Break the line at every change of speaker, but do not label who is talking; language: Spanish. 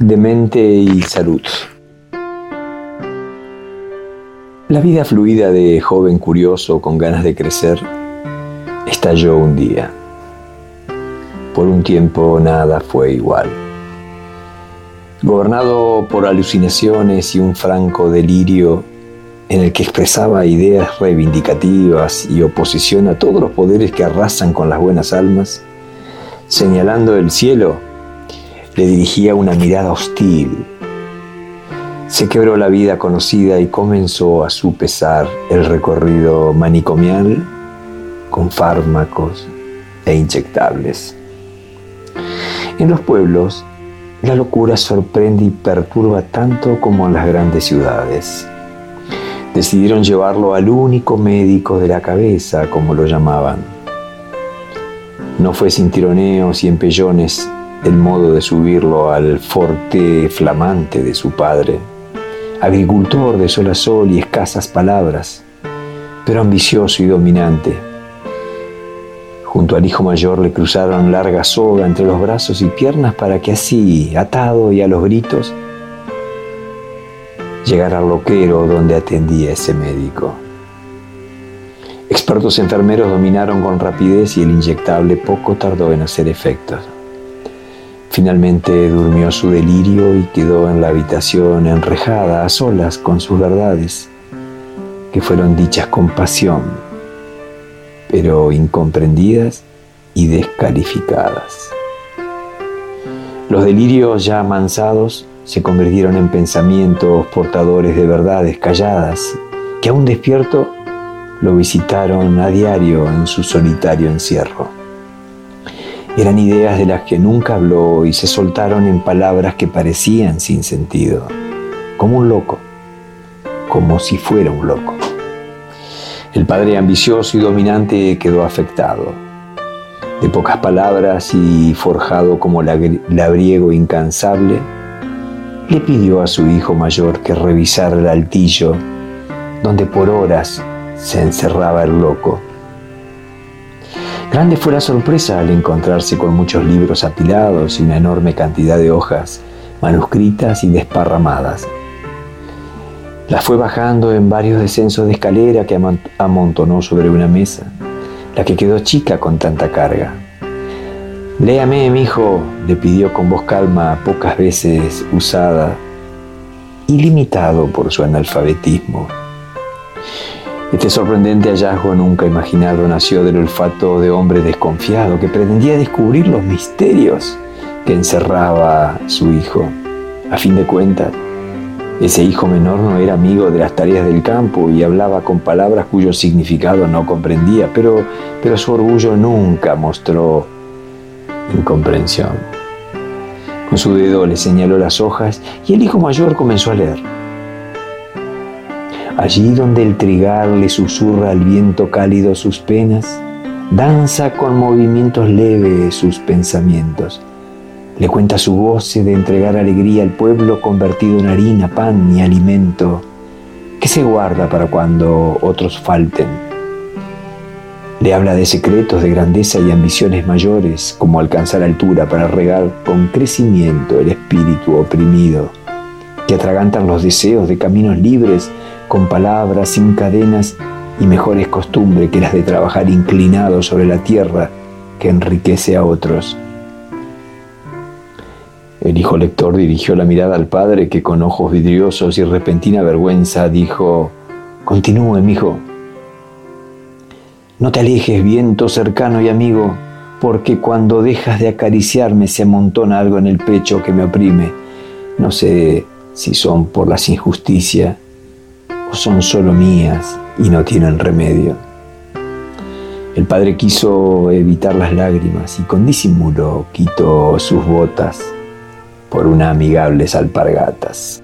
de mente y salud. La vida fluida de joven curioso con ganas de crecer estalló un día. Por un tiempo nada fue igual. Gobernado por alucinaciones y un franco delirio en el que expresaba ideas reivindicativas y oposición a todos los poderes que arrasan con las buenas almas, señalando el cielo, le dirigía una mirada hostil. Se quebró la vida conocida y comenzó a su pesar el recorrido manicomial con fármacos e inyectables. En los pueblos, la locura sorprende y perturba tanto como en las grandes ciudades. Decidieron llevarlo al único médico de la cabeza, como lo llamaban. No fue sin tironeos y empellones el modo de subirlo al forte flamante de su padre, agricultor de sol a sol y escasas palabras, pero ambicioso y dominante. Junto al hijo mayor le cruzaron larga soga entre los brazos y piernas para que así, atado y a los gritos, llegara al loquero donde atendía ese médico. Expertos enfermeros dominaron con rapidez y el inyectable poco tardó en hacer efectos. Finalmente durmió su delirio y quedó en la habitación enrejada a solas con sus verdades, que fueron dichas con pasión, pero incomprendidas y descalificadas. Los delirios ya amansados se convirtieron en pensamientos portadores de verdades calladas, que aún despierto lo visitaron a diario en su solitario encierro. Eran ideas de las que nunca habló y se soltaron en palabras que parecían sin sentido, como un loco, como si fuera un loco. El padre ambicioso y dominante quedó afectado. De pocas palabras y forjado como labriego incansable, le pidió a su hijo mayor que revisara el altillo donde por horas se encerraba el loco Grande fue la sorpresa al encontrarse con muchos libros apilados y una enorme cantidad de hojas manuscritas y desparramadas. La fue bajando en varios descensos de escalera que amontonó sobre una mesa, la que quedó chica con tanta carga. Léame, mi hijo, le pidió con voz calma, pocas veces usada y limitado por su analfabetismo. Este sorprendente hallazgo nunca imaginado nació del olfato de hombre desconfiado que pretendía descubrir los misterios que encerraba su hijo. A fin de cuentas, ese hijo menor no era amigo de las tareas del campo y hablaba con palabras cuyo significado no comprendía, pero, pero su orgullo nunca mostró incomprensión. Con su dedo le señaló las hojas y el hijo mayor comenzó a leer allí donde el trigal le susurra al viento cálido sus penas, danza con movimientos leves sus pensamientos. Le cuenta su goce de entregar alegría al pueblo convertido en harina, pan y alimento, que se guarda para cuando otros falten. Le habla de secretos de grandeza y ambiciones mayores, como alcanzar altura para regar con crecimiento el espíritu oprimido, que atragantan los deseos de caminos libres con palabras sin cadenas y mejores costumbres que las de trabajar inclinado sobre la tierra que enriquece a otros. El hijo lector dirigió la mirada al padre que con ojos vidriosos y repentina vergüenza dijo, Continúe, hijo. No te alejes, viento cercano y amigo, porque cuando dejas de acariciarme se amontona algo en el pecho que me oprime. No sé si son por las injusticias son solo mías y no tienen remedio. El padre quiso evitar las lágrimas y con disimulo quitó sus botas por una amigables alpargatas.